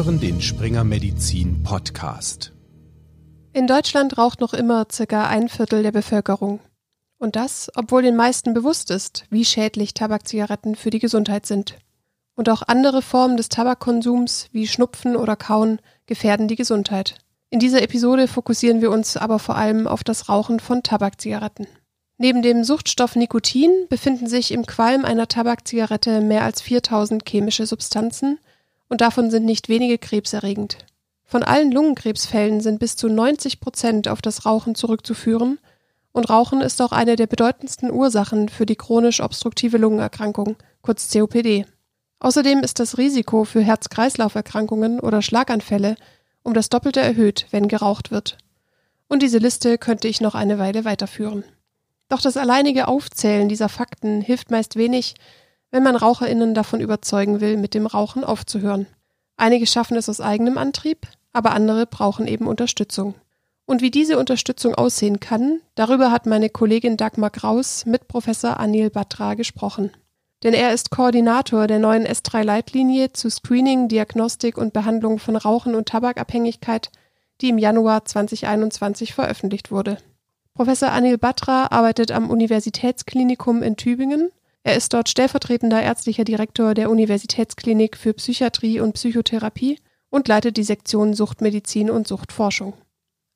hören den Springer Medizin Podcast. In Deutschland raucht noch immer circa ein Viertel der Bevölkerung. Und das, obwohl den meisten bewusst ist, wie schädlich Tabakzigaretten für die Gesundheit sind. Und auch andere Formen des Tabakkonsums wie Schnupfen oder Kauen gefährden die Gesundheit. In dieser Episode fokussieren wir uns aber vor allem auf das Rauchen von Tabakzigaretten. Neben dem Suchtstoff Nikotin befinden sich im Qualm einer Tabakzigarette mehr als 4000 chemische Substanzen und davon sind nicht wenige krebserregend. Von allen Lungenkrebsfällen sind bis zu 90 Prozent auf das Rauchen zurückzuführen und Rauchen ist auch eine der bedeutendsten Ursachen für die chronisch obstruktive Lungenerkrankung, kurz COPD. Außerdem ist das Risiko für Herz-Kreislauf-Erkrankungen oder Schlaganfälle um das Doppelte erhöht, wenn geraucht wird. Und diese Liste könnte ich noch eine Weile weiterführen. Doch das alleinige Aufzählen dieser Fakten hilft meist wenig, wenn man Raucherinnen davon überzeugen will, mit dem Rauchen aufzuhören. Einige schaffen es aus eigenem Antrieb, aber andere brauchen eben Unterstützung. Und wie diese Unterstützung aussehen kann, darüber hat meine Kollegin Dagmar Kraus mit Professor Anil Batra gesprochen. Denn er ist Koordinator der neuen S3-Leitlinie zu Screening, Diagnostik und Behandlung von Rauchen und Tabakabhängigkeit, die im Januar 2021 veröffentlicht wurde. Professor Anil Batra arbeitet am Universitätsklinikum in Tübingen. Er ist dort stellvertretender ärztlicher Direktor der Universitätsklinik für Psychiatrie und Psychotherapie und leitet die Sektion Suchtmedizin und Suchtforschung.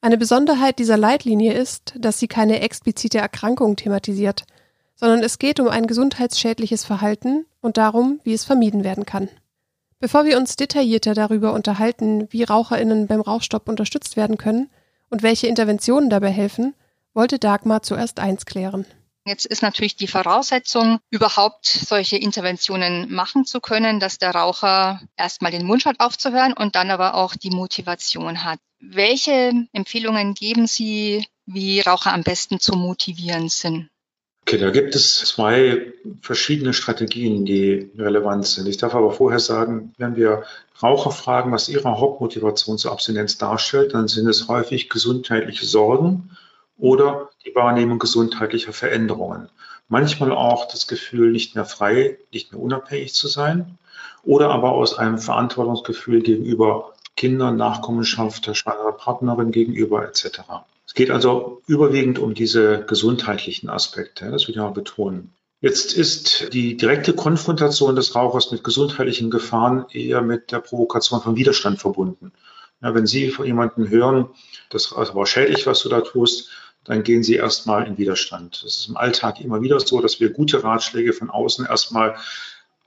Eine Besonderheit dieser Leitlinie ist, dass sie keine explizite Erkrankung thematisiert, sondern es geht um ein gesundheitsschädliches Verhalten und darum, wie es vermieden werden kann. Bevor wir uns detaillierter darüber unterhalten, wie Raucherinnen beim Rauchstopp unterstützt werden können und welche Interventionen dabei helfen, wollte Dagmar zuerst eins klären. Jetzt ist natürlich die Voraussetzung, überhaupt solche Interventionen machen zu können, dass der Raucher erstmal den Wunsch hat aufzuhören und dann aber auch die Motivation hat. Welche Empfehlungen geben Sie, wie Raucher am besten zu motivieren sind? Okay, da gibt es zwei verschiedene Strategien, die relevant sind. Ich darf aber vorher sagen, wenn wir Raucher fragen, was ihre Hauptmotivation zur Abstinenz darstellt, dann sind es häufig gesundheitliche Sorgen oder die Wahrnehmung gesundheitlicher Veränderungen. Manchmal auch das Gefühl, nicht mehr frei, nicht mehr unabhängig zu sein oder aber aus einem Verantwortungsgefühl gegenüber Kindern, Nachkommenschaft, der schwangeren Partnerin gegenüber etc. Es geht also überwiegend um diese gesundheitlichen Aspekte, das will ich mal betonen. Jetzt ist die direkte Konfrontation des Rauchers mit gesundheitlichen Gefahren eher mit der Provokation von Widerstand verbunden. Ja, wenn Sie von jemandem hören, das ist aber schädlich, was du da tust, dann gehen Sie erstmal in Widerstand. Das ist im Alltag immer wieder so, dass wir gute Ratschläge von außen erstmal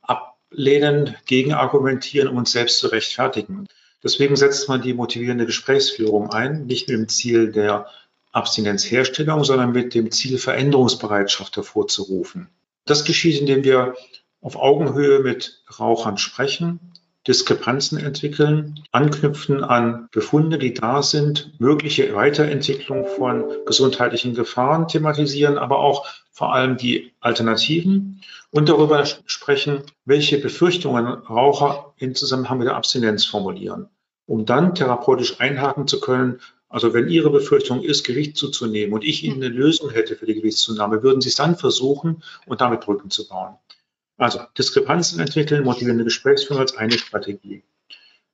ablehnen, gegenargumentieren, um uns selbst zu rechtfertigen. Deswegen setzt man die motivierende Gesprächsführung ein, nicht mit dem Ziel der Abstinenzherstellung, sondern mit dem Ziel, Veränderungsbereitschaft hervorzurufen. Das geschieht, indem wir auf Augenhöhe mit Rauchern sprechen, Diskrepanzen entwickeln, anknüpfen an Befunde, die da sind, mögliche Weiterentwicklung von gesundheitlichen Gefahren thematisieren, aber auch vor allem die Alternativen und darüber sprechen, welche Befürchtungen Raucher in Zusammenhang mit der Abstinenz formulieren, um dann therapeutisch einhaken zu können. Also wenn Ihre Befürchtung ist, Gewicht zuzunehmen und ich Ihnen eine Lösung hätte für die Gewichtszunahme, würden Sie es dann versuchen und damit Brücken zu bauen. Also Diskrepanzen entwickeln, motivierende Gesprächsführung als eine Strategie.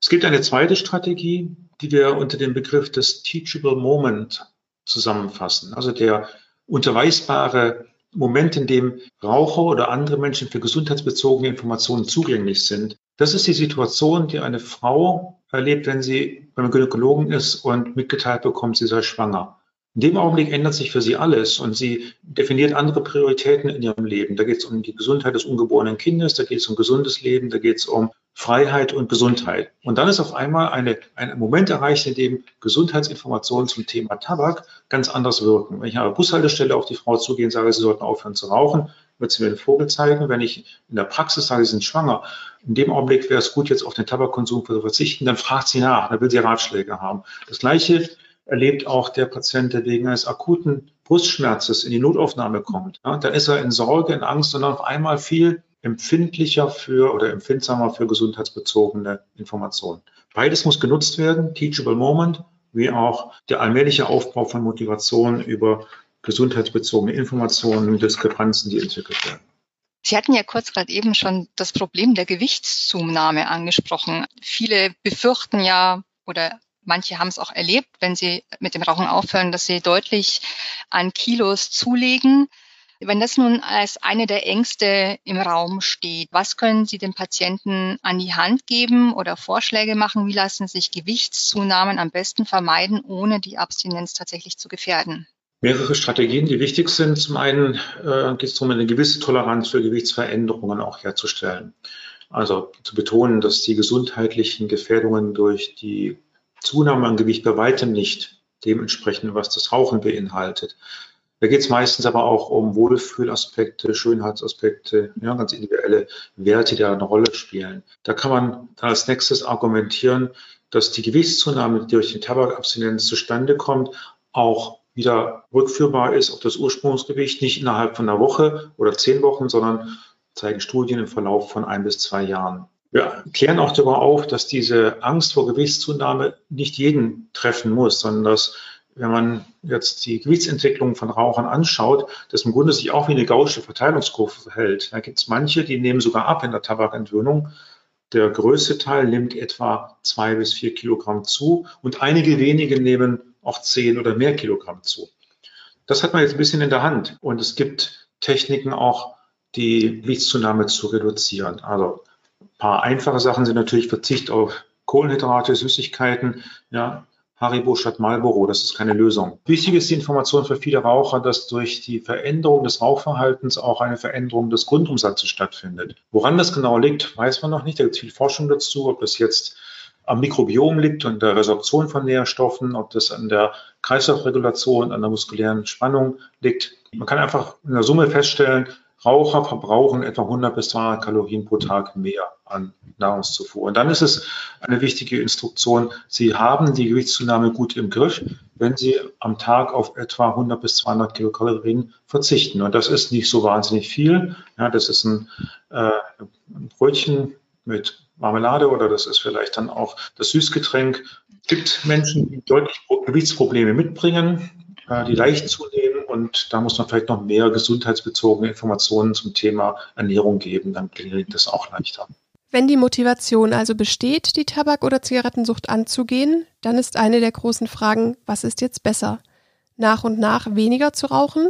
Es gibt eine zweite Strategie, die wir unter dem Begriff des Teachable Moment zusammenfassen. Also der unterweisbare Moment, in dem Raucher oder andere Menschen für gesundheitsbezogene Informationen zugänglich sind. Das ist die Situation, die eine Frau erlebt, wenn sie beim Gynäkologen ist und mitgeteilt bekommt, sie sei schwanger. In dem Augenblick ändert sich für sie alles und sie definiert andere Prioritäten in ihrem Leben. Da geht es um die Gesundheit des ungeborenen Kindes, da geht es um gesundes Leben, da geht es um Freiheit und Gesundheit. Und dann ist auf einmal eine, ein Moment erreicht, in dem Gesundheitsinformationen zum Thema Tabak ganz anders wirken. Wenn ich an der Bushaltestelle auf die Frau zugehe und sage, sie sollten aufhören zu rauchen, wird sie mir den Vogel zeigen. Wenn ich in der Praxis sage, sie sind schwanger, in dem Augenblick wäre es gut, jetzt auf den Tabakkonsum zu verzichten, dann fragt sie nach, dann will sie Ratschläge haben. Das Gleiche erlebt auch der Patient, der wegen eines akuten Brustschmerzes in die Notaufnahme kommt. Ja, dann ist er in Sorge, in Angst und auf einmal viel empfindlicher für oder empfindsamer für gesundheitsbezogene Informationen. Beides muss genutzt werden, Teachable Moment, wie auch der allmähliche Aufbau von Motivation über gesundheitsbezogene Informationen und Diskrepanzen, die entwickelt werden. Sie hatten ja kurz gerade eben schon das Problem der Gewichtszunahme angesprochen. Viele befürchten ja oder manche haben es auch erlebt, wenn sie mit dem Rauchen aufhören, dass sie deutlich an Kilos zulegen. Wenn das nun als eine der Ängste im Raum steht, was können Sie den Patienten an die Hand geben oder Vorschläge machen? Wie lassen sich Gewichtszunahmen am besten vermeiden, ohne die Abstinenz tatsächlich zu gefährden? Mehrere Strategien, die wichtig sind. Zum einen äh, geht es darum, eine gewisse Toleranz für Gewichtsveränderungen auch herzustellen. Also zu betonen, dass die gesundheitlichen Gefährdungen durch die Zunahme an Gewicht bei weitem nicht dementsprechend, was das Rauchen beinhaltet. Da geht es meistens aber auch um Wohlfühlaspekte, Schönheitsaspekte, ja, ganz individuelle Werte, die eine Rolle spielen. Da kann man dann als nächstes argumentieren, dass die Gewichtszunahme, die durch die Tabakabstinenz zustande kommt, auch wieder rückführbar ist auf das Ursprungsgewicht, nicht innerhalb von einer Woche oder zehn Wochen, sondern zeigen Studien im Verlauf von ein bis zwei Jahren. Wir klären auch darüber auf, dass diese Angst vor Gewichtszunahme nicht jeden treffen muss, sondern dass wenn man jetzt die Gewichtsentwicklung von Rauchern anschaut, das im Grunde sich auch wie eine gausche Verteilungskurve verhält. Da gibt es manche, die nehmen sogar ab in der Tabakentwöhnung. Der größte Teil nimmt etwa zwei bis vier Kilogramm zu und einige wenige nehmen auch zehn oder mehr Kilogramm zu. Das hat man jetzt ein bisschen in der Hand und es gibt Techniken auch, die Gewichtszunahme zu reduzieren. Also paar einfache Sachen sind natürlich Verzicht auf Kohlenhydrate, Süßigkeiten, ja, Haribo statt Marlboro, das ist keine Lösung. Wichtig ist die Information für viele Raucher, dass durch die Veränderung des Rauchverhaltens auch eine Veränderung des Grundumsatzes stattfindet. Woran das genau liegt, weiß man noch nicht. Da gibt es viel Forschung dazu, ob das jetzt am Mikrobiom liegt und der Resorption von Nährstoffen, ob das an der Kreislaufregulation, an der muskulären Spannung liegt. Man kann einfach in der Summe feststellen, Raucher verbrauchen etwa 100 bis 200 Kalorien pro Tag mehr an Nahrungszufuhr. Und dann ist es eine wichtige Instruktion, Sie haben die Gewichtszunahme gut im Griff, wenn Sie am Tag auf etwa 100 bis 200 Kilokalorien verzichten. Und das ist nicht so wahnsinnig viel. Ja, das ist ein, äh, ein Brötchen mit Marmelade oder das ist vielleicht dann auch das Süßgetränk. Es gibt Menschen, die deutlich Gewichtsprobleme mitbringen, äh, die leicht zunehmen und da muss man vielleicht noch mehr gesundheitsbezogene Informationen zum Thema Ernährung geben, dann klingt das auch leichter. Wenn die Motivation also besteht, die Tabak- oder Zigarettensucht anzugehen, dann ist eine der großen Fragen, was ist jetzt besser? Nach und nach weniger zu rauchen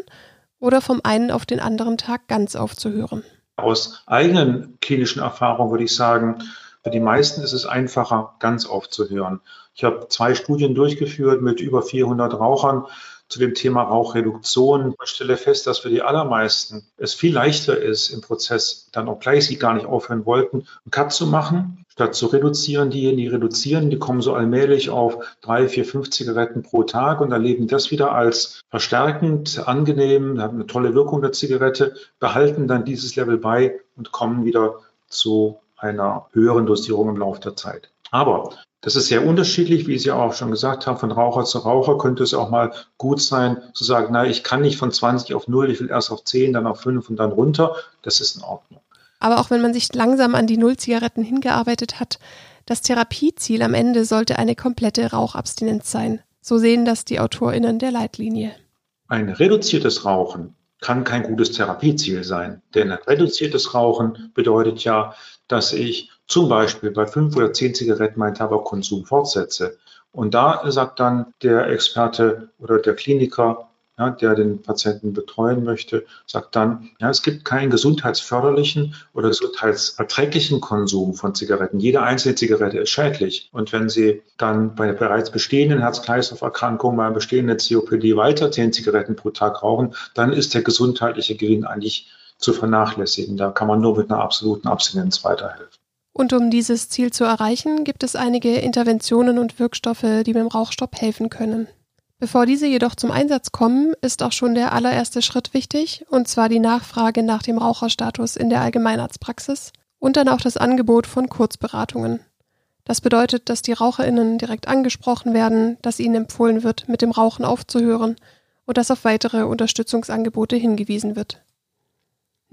oder vom einen auf den anderen Tag ganz aufzuhören? Aus eigenen klinischen Erfahrungen würde ich sagen, für die meisten ist es einfacher, ganz aufzuhören. Ich habe zwei Studien durchgeführt mit über 400 Rauchern zu dem Thema Rauchreduktion. Ich stelle fest, dass für die allermeisten es viel leichter ist, im Prozess dann, obgleich sie gar nicht aufhören wollten, einen Cut zu machen, statt zu reduzieren. Diejenigen, die reduzieren, die kommen so allmählich auf drei, vier, fünf Zigaretten pro Tag und erleben das wieder als verstärkend, angenehm, haben eine tolle Wirkung der Zigarette, behalten dann dieses Level bei und kommen wieder zu einer höheren Dosierung im Laufe der Zeit. Aber das ist sehr unterschiedlich, wie Sie auch schon gesagt haben, von Raucher zu Raucher könnte es auch mal gut sein, zu sagen, na, ich kann nicht von 20 auf 0, ich will erst auf 10, dann auf 5 und dann runter. Das ist in Ordnung. Aber auch wenn man sich langsam an die Null-Zigaretten hingearbeitet hat, das Therapieziel am Ende sollte eine komplette Rauchabstinenz sein. So sehen das die AutorInnen der Leitlinie. Ein reduziertes Rauchen kann kein gutes Therapieziel sein. Denn ein reduziertes Rauchen bedeutet ja, dass ich zum Beispiel bei fünf oder zehn Zigaretten meinen Tabakkonsum fortsetze. Und da sagt dann der Experte oder der Kliniker, ja, der den Patienten betreuen möchte, sagt dann, ja, es gibt keinen gesundheitsförderlichen oder gesundheitserträglichen Konsum von Zigaretten. Jede einzelne Zigarette ist schädlich. Und wenn Sie dann bei bereits bestehenden Herz-Kreislauf-Erkrankungen, bei bestehenden COPD weiter zehn Zigaretten pro Tag rauchen, dann ist der gesundheitliche Gewinn eigentlich zu vernachlässigen. Da kann man nur mit einer absoluten Abstinenz weiterhelfen. Und um dieses Ziel zu erreichen, gibt es einige Interventionen und Wirkstoffe, die beim Rauchstopp helfen können. Bevor diese jedoch zum Einsatz kommen, ist auch schon der allererste Schritt wichtig, und zwar die Nachfrage nach dem Raucherstatus in der Allgemeinarztpraxis und dann auch das Angebot von Kurzberatungen. Das bedeutet, dass die Raucherinnen direkt angesprochen werden, dass ihnen empfohlen wird, mit dem Rauchen aufzuhören und dass auf weitere Unterstützungsangebote hingewiesen wird.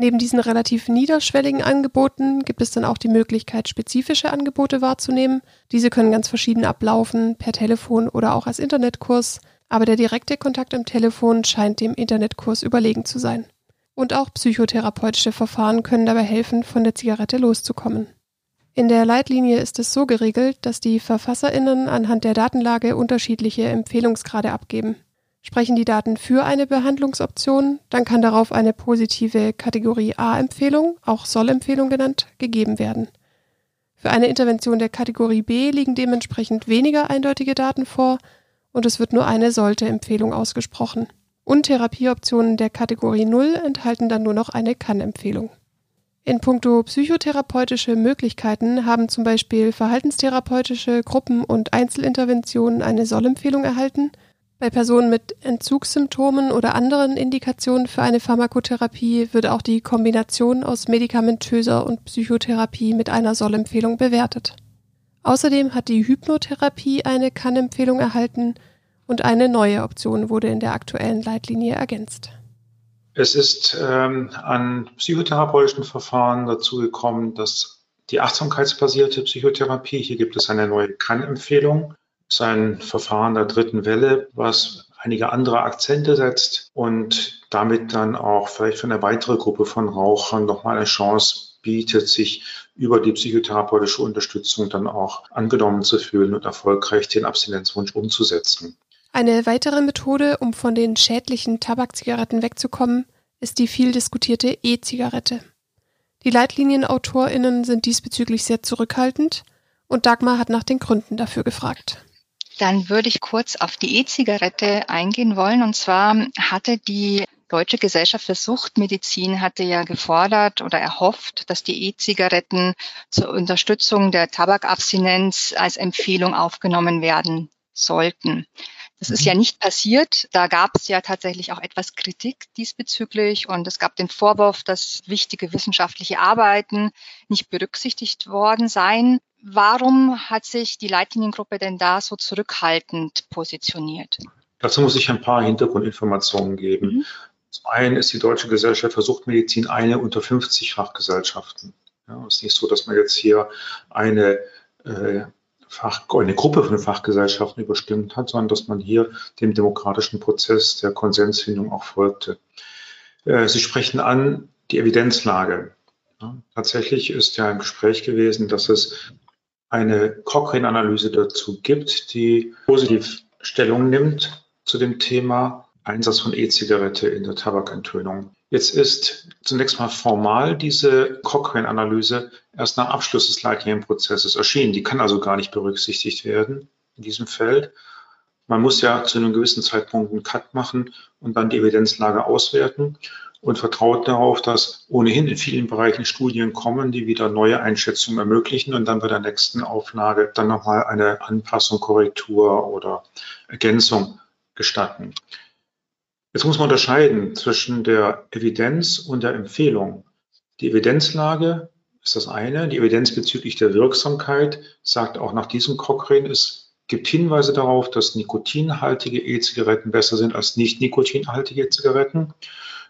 Neben diesen relativ niederschwelligen Angeboten gibt es dann auch die Möglichkeit, spezifische Angebote wahrzunehmen. Diese können ganz verschieden ablaufen, per Telefon oder auch als Internetkurs, aber der direkte Kontakt am Telefon scheint dem Internetkurs überlegen zu sein. Und auch psychotherapeutische Verfahren können dabei helfen, von der Zigarette loszukommen. In der Leitlinie ist es so geregelt, dass die Verfasserinnen anhand der Datenlage unterschiedliche Empfehlungsgrade abgeben. Sprechen die Daten für eine Behandlungsoption, dann kann darauf eine positive Kategorie A-Empfehlung, auch Soll-Empfehlung genannt, gegeben werden. Für eine Intervention der Kategorie B liegen dementsprechend weniger eindeutige Daten vor und es wird nur eine Sollte-Empfehlung ausgesprochen. Und Therapieoptionen der Kategorie 0 enthalten dann nur noch eine Kann-Empfehlung. In puncto psychotherapeutische Möglichkeiten haben zum Beispiel verhaltenstherapeutische Gruppen und Einzelinterventionen eine Sollempfehlung erhalten. Bei Personen mit Entzugssymptomen oder anderen Indikationen für eine Pharmakotherapie wird auch die Kombination aus medikamentöser und Psychotherapie mit einer Sollempfehlung bewertet. Außerdem hat die Hypnotherapie eine Kann-Empfehlung erhalten und eine neue Option wurde in der aktuellen Leitlinie ergänzt. Es ist ähm, an psychotherapeutischen Verfahren dazu gekommen, dass die achtsamkeitsbasierte Psychotherapie, hier gibt es eine neue Kann-Empfehlung, ist ein Verfahren der dritten Welle, was einige andere Akzente setzt und damit dann auch vielleicht für eine weitere Gruppe von Rauchern nochmal eine Chance bietet, sich über die psychotherapeutische Unterstützung dann auch angenommen zu fühlen und erfolgreich den Abstinenzwunsch umzusetzen. Eine weitere Methode, um von den schädlichen Tabakzigaretten wegzukommen, ist die viel diskutierte E-Zigarette. Die Leitlinienautorinnen sind diesbezüglich sehr zurückhaltend und Dagmar hat nach den Gründen dafür gefragt. Dann würde ich kurz auf die E-Zigarette eingehen wollen. Und zwar hatte die Deutsche Gesellschaft für Suchtmedizin hatte ja gefordert oder erhofft, dass die E-Zigaretten zur Unterstützung der Tabakabstinenz als Empfehlung aufgenommen werden sollten. Das ist ja mhm. nicht passiert. Da gab es ja tatsächlich auch etwas Kritik diesbezüglich und es gab den Vorwurf, dass wichtige wissenschaftliche Arbeiten nicht berücksichtigt worden seien. Warum hat sich die Leitliniengruppe denn da so zurückhaltend positioniert? Dazu muss ich ein paar Hintergrundinformationen geben. Mhm. Zum einen ist die Deutsche Gesellschaft für Suchtmedizin eine unter 50 Fachgesellschaften. Ja, es ist nicht so, dass man jetzt hier eine äh, Fach, eine Gruppe von Fachgesellschaften überstimmt hat, sondern dass man hier dem demokratischen Prozess der Konsensfindung auch folgte. Äh, Sie sprechen an die Evidenzlage. tatsächlich ist ja im Gespräch gewesen, dass es eine Cochrane-Analyse dazu gibt, die positiv Stellung nimmt zu dem Thema Einsatz von E-Zigarette in der Tabakentönung. Jetzt ist zunächst mal formal diese Cochrane-Analyse erst nach Abschluss des Leitlinienprozesses erschienen. Die kann also gar nicht berücksichtigt werden in diesem Feld. Man muss ja zu einem gewissen Zeitpunkt einen Cut machen und dann die Evidenzlage auswerten und vertraut darauf, dass ohnehin in vielen Bereichen Studien kommen, die wieder neue Einschätzungen ermöglichen und dann bei der nächsten Auflage dann nochmal eine Anpassung, Korrektur oder Ergänzung gestatten. Jetzt muss man unterscheiden zwischen der Evidenz und der Empfehlung. Die Evidenzlage ist das eine. Die Evidenz bezüglich der Wirksamkeit sagt auch nach diesem Cochrane, es gibt Hinweise darauf, dass nikotinhaltige E-Zigaretten besser sind als nicht nikotinhaltige Zigaretten.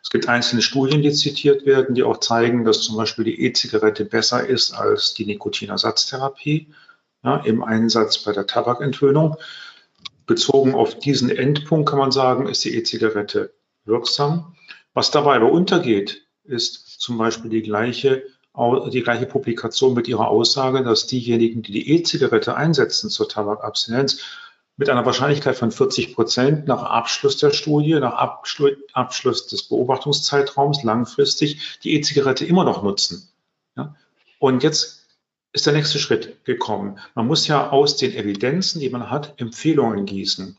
Es gibt einzelne Studien, die zitiert werden, die auch zeigen, dass zum Beispiel die E-Zigarette besser ist als die Nikotinersatztherapie ja, im Einsatz bei der Tabakentwöhnung. Bezogen auf diesen Endpunkt kann man sagen, ist die E-Zigarette wirksam. Was dabei aber untergeht, ist zum Beispiel die gleiche, die gleiche Publikation mit ihrer Aussage, dass diejenigen, die die E-Zigarette einsetzen zur Tabakabstinenz, mit einer Wahrscheinlichkeit von 40 Prozent nach Abschluss der Studie, nach Abschluss des Beobachtungszeitraums langfristig die E-Zigarette immer noch nutzen. Ja? Und jetzt ist der nächste Schritt gekommen. Man muss ja aus den Evidenzen, die man hat, Empfehlungen gießen.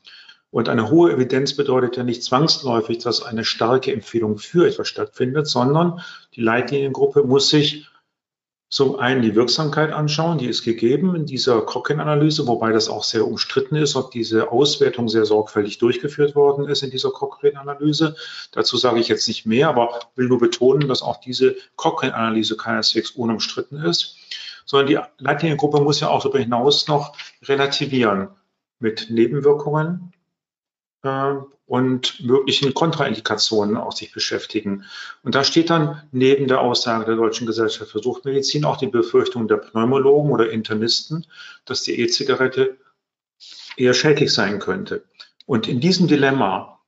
Und eine hohe Evidenz bedeutet ja nicht zwangsläufig, dass eine starke Empfehlung für etwas stattfindet, sondern die Leitliniengruppe muss sich zum einen die Wirksamkeit anschauen, die ist gegeben in dieser Cochrane-Analyse, wobei das auch sehr umstritten ist, ob diese Auswertung sehr sorgfältig durchgeführt worden ist in dieser Cochrane-Analyse. Dazu sage ich jetzt nicht mehr, aber will nur betonen, dass auch diese Cochrane-Analyse keineswegs unumstritten ist sondern die Leitliniengruppe muss ja auch darüber hinaus noch relativieren mit Nebenwirkungen und möglichen Kontraindikationen auch sich beschäftigen. Und da steht dann neben der Aussage der Deutschen Gesellschaft für Suchtmedizin auch die Befürchtung der Pneumologen oder Internisten, dass die E-Zigarette eher schädlich sein könnte. Und in diesem Dilemma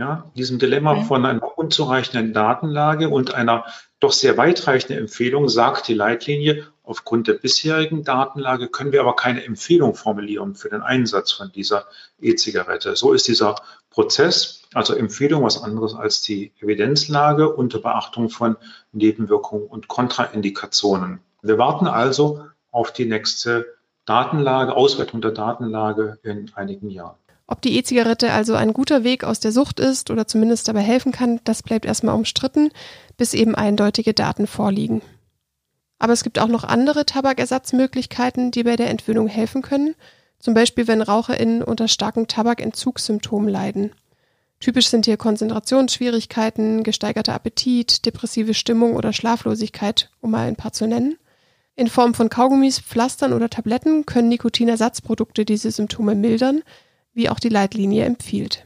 Ja, diesem Dilemma mhm. von einer unzureichenden Datenlage und einer doch sehr weitreichenden Empfehlung sagt die Leitlinie, aufgrund der bisherigen Datenlage können wir aber keine Empfehlung formulieren für den Einsatz von dieser E-Zigarette. So ist dieser Prozess, also Empfehlung, was anderes als die Evidenzlage unter Beachtung von Nebenwirkungen und Kontraindikationen. Wir warten also auf die nächste Datenlage, Auswertung der Datenlage in einigen Jahren. Ob die E-Zigarette also ein guter Weg aus der Sucht ist oder zumindest dabei helfen kann, das bleibt erstmal umstritten, bis eben eindeutige Daten vorliegen. Aber es gibt auch noch andere Tabakersatzmöglichkeiten, die bei der Entwöhnung helfen können, zum Beispiel wenn RaucherInnen unter starken Tabakentzugssymptomen leiden. Typisch sind hier Konzentrationsschwierigkeiten, gesteigerter Appetit, depressive Stimmung oder Schlaflosigkeit, um mal ein paar zu nennen. In Form von Kaugummis, Pflastern oder Tabletten können Nikotinersatzprodukte diese Symptome mildern, wie auch die Leitlinie empfiehlt.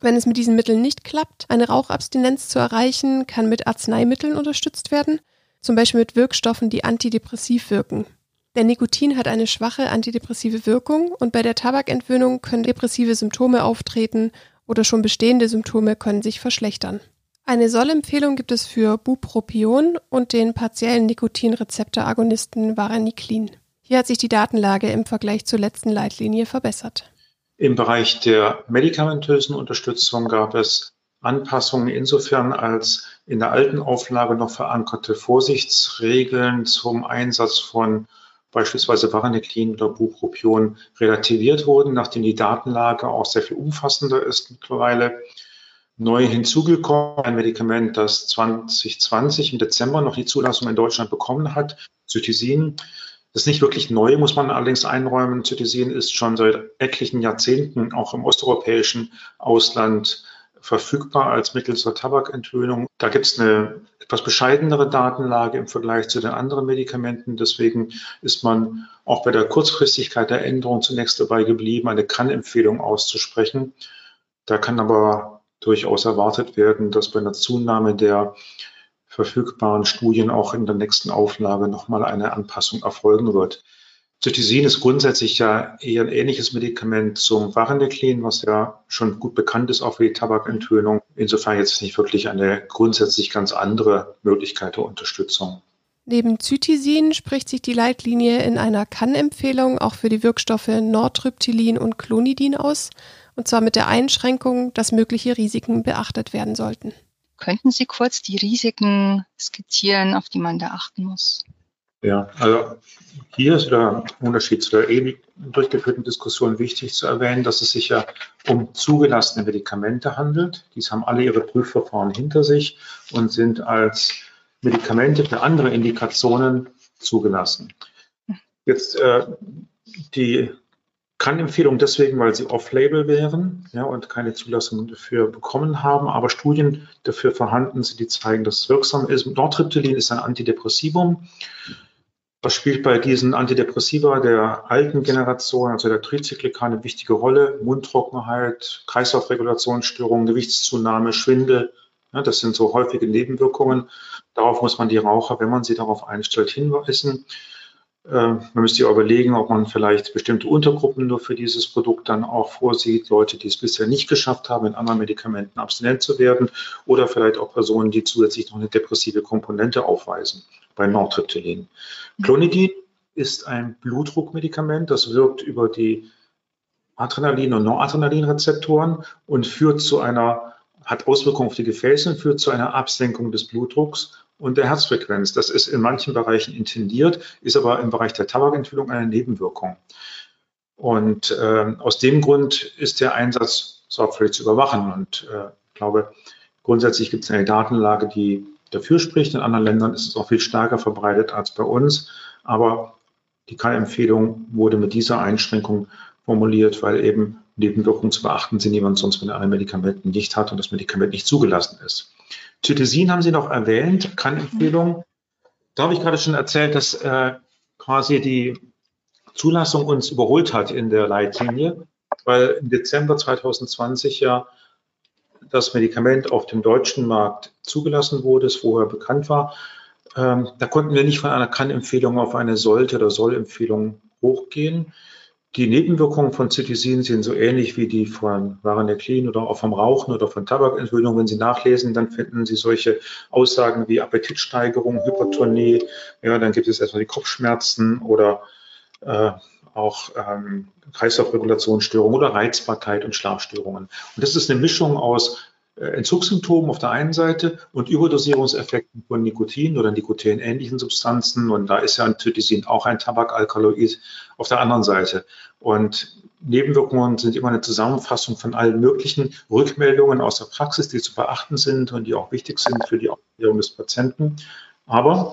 Wenn es mit diesen Mitteln nicht klappt, eine Rauchabstinenz zu erreichen, kann mit Arzneimitteln unterstützt werden, zum Beispiel mit Wirkstoffen, die antidepressiv wirken. Denn Nikotin hat eine schwache antidepressive Wirkung und bei der Tabakentwöhnung können depressive Symptome auftreten oder schon bestehende Symptome können sich verschlechtern. Eine Sollempfehlung gibt es für Bupropion und den partiellen Nikotinrezeptoragonisten Vareniclin. Hier hat sich die Datenlage im Vergleich zur letzten Leitlinie verbessert. Im Bereich der medikamentösen Unterstützung gab es Anpassungen insofern, als in der alten Auflage noch verankerte Vorsichtsregeln zum Einsatz von beispielsweise Vareniclin oder Bupropion relativiert wurden, nachdem die Datenlage auch sehr viel umfassender ist mittlerweile. Neu hinzugekommen ein Medikament, das 2020 im Dezember noch die Zulassung in Deutschland bekommen hat, Cytisin. Das ist nicht wirklich neu, muss man allerdings einräumen. Cytisin ist schon seit etlichen Jahrzehnten auch im osteuropäischen Ausland verfügbar als Mittel zur Tabakentwöhnung. Da gibt es eine etwas bescheidenere Datenlage im Vergleich zu den anderen Medikamenten. Deswegen ist man auch bei der Kurzfristigkeit der Änderung zunächst dabei geblieben, eine Kann-Empfehlung auszusprechen. Da kann aber durchaus erwartet werden, dass bei einer Zunahme der verfügbaren Studien auch in der nächsten Auflage nochmal eine Anpassung erfolgen wird. Cytisin ist grundsätzlich ja eher ein ähnliches Medikament zum Vareniclin, was ja schon gut bekannt ist, auch für die Tabakentwöhnung. Insofern jetzt nicht wirklich eine grundsätzlich ganz andere Möglichkeit der Unterstützung. Neben Cytisin spricht sich die Leitlinie in einer Kann-Empfehlung auch für die Wirkstoffe Nortriptylin und Clonidin aus, und zwar mit der Einschränkung, dass mögliche Risiken beachtet werden sollten. Könnten Sie kurz die Risiken skizzieren, auf die man da achten muss? Ja, also hier ist der Unterschied zu der ewig durchgeführten Diskussion wichtig zu erwähnen, dass es sich ja um zugelassene Medikamente handelt. Dies haben alle ihre Prüfverfahren hinter sich und sind als Medikamente für andere Indikationen zugelassen. Jetzt äh, die kann Empfehlung deswegen, weil sie off-label wären ja, und keine Zulassung dafür bekommen haben, aber Studien dafür vorhanden sind, die zeigen, dass es wirksam ist. Nortriptylin ist ein Antidepressivum. Das spielt bei diesen Antidepressiva der alten Generation, also der Trizyklika, eine wichtige Rolle. Mundtrockenheit, Kreislaufregulationsstörungen, Gewichtszunahme, Schwindel. Ja, das sind so häufige Nebenwirkungen. Darauf muss man die Raucher, wenn man sie darauf einstellt, hinweisen. Ähm, man müsste ja überlegen, ob man vielleicht bestimmte Untergruppen nur für dieses Produkt dann auch vorsieht. Leute, die es bisher nicht geschafft haben, in anderen Medikamenten abstinent zu werden oder vielleicht auch Personen, die zusätzlich noch eine depressive Komponente aufweisen bei Nortriptylin. Clonidin ist ein Blutdruckmedikament, das wirkt über die Adrenalin- und Noradrenalinrezeptoren und führt zu einer, hat Auswirkungen auf die Gefäße und führt zu einer Absenkung des Blutdrucks und der Herzfrequenz. Das ist in manchen Bereichen intendiert, ist aber im Bereich der Tabakentwöhnung eine Nebenwirkung. Und äh, aus dem Grund ist der Einsatz sorgfältig zu überwachen. Und äh, ich glaube, grundsätzlich gibt es eine Datenlage, die dafür spricht. In anderen Ländern ist es auch viel stärker verbreitet als bei uns. Aber die Kann-Empfehlung wurde mit dieser Einschränkung formuliert, weil eben Nebenwirkungen zu beachten sind, die man sonst mit anderen Medikamenten nicht hat und das Medikament nicht zugelassen ist. Cytisin haben Sie noch erwähnt, Kann-Empfehlung. Da habe ich gerade schon erzählt, dass äh, quasi die Zulassung uns überholt hat in der Leitlinie, weil im Dezember 2020 ja das Medikament auf dem deutschen Markt zugelassen wurde, es vorher bekannt war. Ähm, da konnten wir nicht von einer Kann-Empfehlung auf eine Sollte- oder Soll-Empfehlung hochgehen. Die Nebenwirkungen von Cetirizin sind so ähnlich wie die von Vareniclin oder auch vom Rauchen oder von Tabakentwöhnung. Wenn Sie nachlesen, dann finden Sie solche Aussagen wie Appetitsteigerung, Hypertonie. Ja, dann gibt es erstmal die Kopfschmerzen oder äh, auch ähm, Kreislaufregulationsstörungen oder Reizbarkeit und Schlafstörungen. Und das ist eine Mischung aus Entzugssymptomen auf der einen Seite und Überdosierungseffekten von Nikotin oder nikotinähnlichen Substanzen. Und da ist ja Antidisin auch ein Tabakalkaloid auf der anderen Seite. Und Nebenwirkungen sind immer eine Zusammenfassung von allen möglichen Rückmeldungen aus der Praxis, die zu beachten sind und die auch wichtig sind für die Aufklärung des Patienten. Aber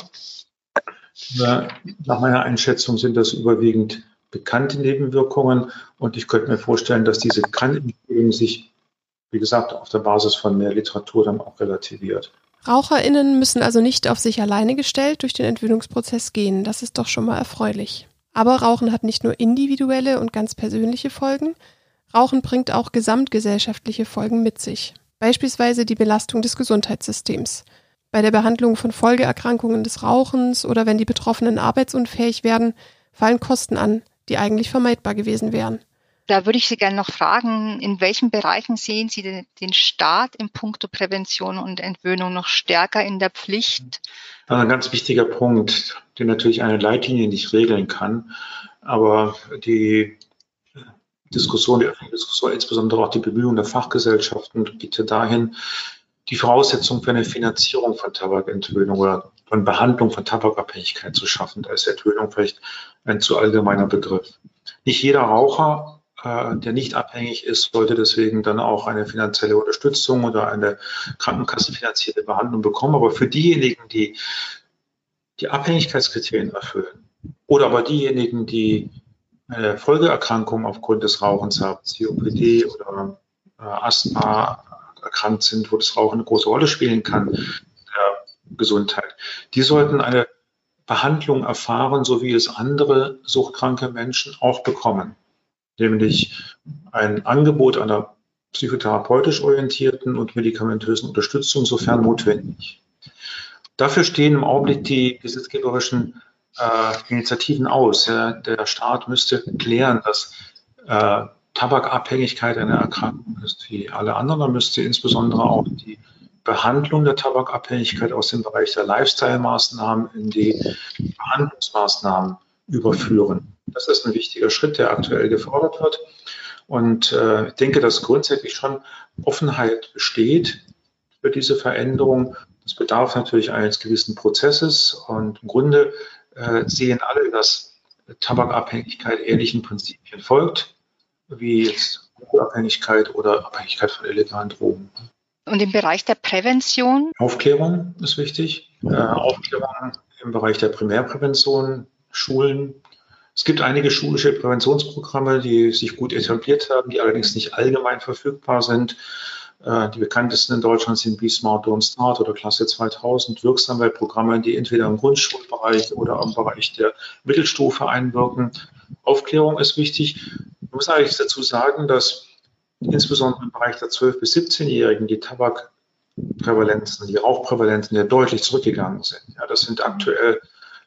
äh, nach meiner Einschätzung sind das überwiegend bekannte Nebenwirkungen und ich könnte mir vorstellen, dass diese Krankenempfehlung sich wie gesagt, auf der Basis von mehr Literatur dann auch relativiert. RaucherInnen müssen also nicht auf sich alleine gestellt durch den Entwöhnungsprozess gehen. Das ist doch schon mal erfreulich. Aber Rauchen hat nicht nur individuelle und ganz persönliche Folgen. Rauchen bringt auch gesamtgesellschaftliche Folgen mit sich. Beispielsweise die Belastung des Gesundheitssystems. Bei der Behandlung von Folgeerkrankungen des Rauchens oder wenn die Betroffenen arbeitsunfähig werden, fallen Kosten an, die eigentlich vermeidbar gewesen wären. Da würde ich Sie gerne noch fragen, in welchen Bereichen sehen Sie den, den Staat in puncto Prävention und Entwöhnung noch stärker in der Pflicht? Ein ganz wichtiger Punkt, den natürlich eine Leitlinie nicht regeln kann, aber die Diskussion, die öffentliche Diskussion, insbesondere auch die Bemühungen der Fachgesellschaften, geht ja dahin, die Voraussetzung für eine Finanzierung von Tabakentwöhnung oder von Behandlung von Tabakabhängigkeit zu schaffen. Da ist Entwöhnung vielleicht ein zu allgemeiner Begriff. Nicht jeder Raucher der nicht abhängig ist, sollte deswegen dann auch eine finanzielle Unterstützung oder eine krankenkassenfinanzierte Behandlung bekommen. Aber für diejenigen, die die Abhängigkeitskriterien erfüllen oder aber diejenigen, die eine Folgeerkrankung aufgrund des Rauchens haben, COPD oder äh, Asthma erkrankt sind, wo das Rauchen eine große Rolle spielen kann, der Gesundheit, die sollten eine Behandlung erfahren, so wie es andere suchtkranke Menschen auch bekommen nämlich ein Angebot einer psychotherapeutisch orientierten und medikamentösen Unterstützung, sofern notwendig. Dafür stehen im Augenblick die gesetzgeberischen äh, Initiativen aus. Ja, der Staat müsste klären, dass äh, Tabakabhängigkeit eine Erkrankung ist wie alle anderen. Er müsste insbesondere auch die Behandlung der Tabakabhängigkeit aus dem Bereich der Lifestyle-Maßnahmen in die Behandlungsmaßnahmen überführen. Das ist ein wichtiger Schritt, der aktuell gefordert wird. Und äh, ich denke, dass grundsätzlich schon Offenheit besteht für diese Veränderung. Das bedarf natürlich eines gewissen Prozesses. Und im Grunde äh, sehen alle, dass Tabakabhängigkeit ähnlichen Prinzipien folgt, wie jetzt Alkoholabhängigkeit oder Abhängigkeit von illegalen Drogen. Und im Bereich der Prävention? Aufklärung ist wichtig. Äh, Aufklärung im Bereich der Primärprävention, Schulen, es gibt einige schulische Präventionsprogramme, die sich gut etabliert haben, die allerdings nicht allgemein verfügbar sind. Äh, die bekanntesten in Deutschland sind Be Smart, Don't Start oder Klasse 2000, wirksame Programme, die entweder im Grundschulbereich oder im Bereich der Mittelstufe einwirken. Aufklärung ist wichtig. Ich muss eigentlich dazu sagen, dass insbesondere im Bereich der 12- bis 17-Jährigen die Tabakprävalenzen, die Rauchprävalenzen ja deutlich zurückgegangen sind. Ja, das sind aktuell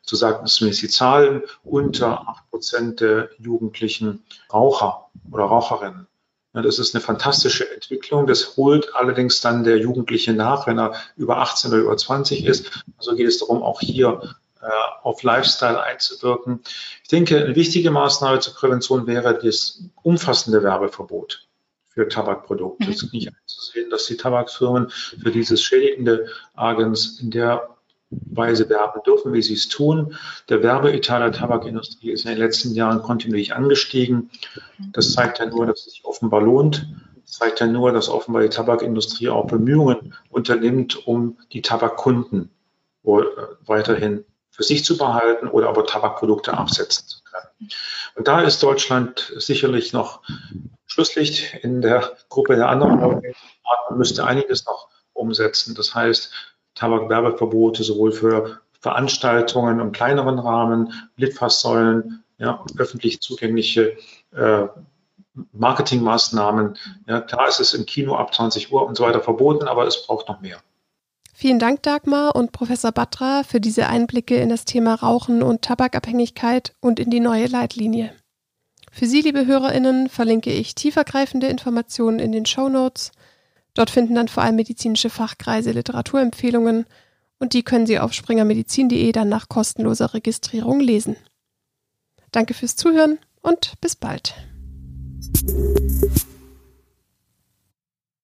so sagen zumindest die Zahlen, unter acht Prozent der jugendlichen Raucher oder Raucherinnen. Ja, das ist eine fantastische Entwicklung. Das holt allerdings dann der Jugendliche nach, wenn er über 18 oder über 20 ist. Also geht es darum, auch hier äh, auf Lifestyle einzuwirken. Ich denke, eine wichtige Maßnahme zur Prävention wäre das umfassende Werbeverbot für Tabakprodukte. Mhm. Es ist nicht einzusehen, dass die Tabakfirmen für dieses schädigende Agens in der Weise werben dürfen, wie sie es tun. Der Werbeetat der Tabakindustrie ist in den letzten Jahren kontinuierlich angestiegen. Das zeigt ja nur, dass es sich offenbar lohnt. Das zeigt ja nur, dass offenbar die Tabakindustrie auch Bemühungen unternimmt, um die Tabakkunden weiterhin für sich zu behalten oder aber Tabakprodukte absetzen zu können. Und da ist Deutschland sicherlich noch Schlusslicht in der Gruppe der anderen Partner, müsste einiges noch umsetzen. Das heißt, Tabakwerbeverbote sowohl für Veranstaltungen im kleineren Rahmen, Litfaßsäulen, ja, öffentlich zugängliche äh, Marketingmaßnahmen. Ja, klar ist es im Kino ab 20 Uhr und so weiter verboten, aber es braucht noch mehr. Vielen Dank, Dagmar und Professor Batra, für diese Einblicke in das Thema Rauchen und Tabakabhängigkeit und in die neue Leitlinie. Für Sie, liebe HörerInnen, verlinke ich tiefergreifende Informationen in den Show Notes. Dort finden dann vor allem medizinische Fachkreise Literaturempfehlungen und die können Sie auf springermedizin.de dann nach kostenloser Registrierung lesen. Danke fürs Zuhören und bis bald.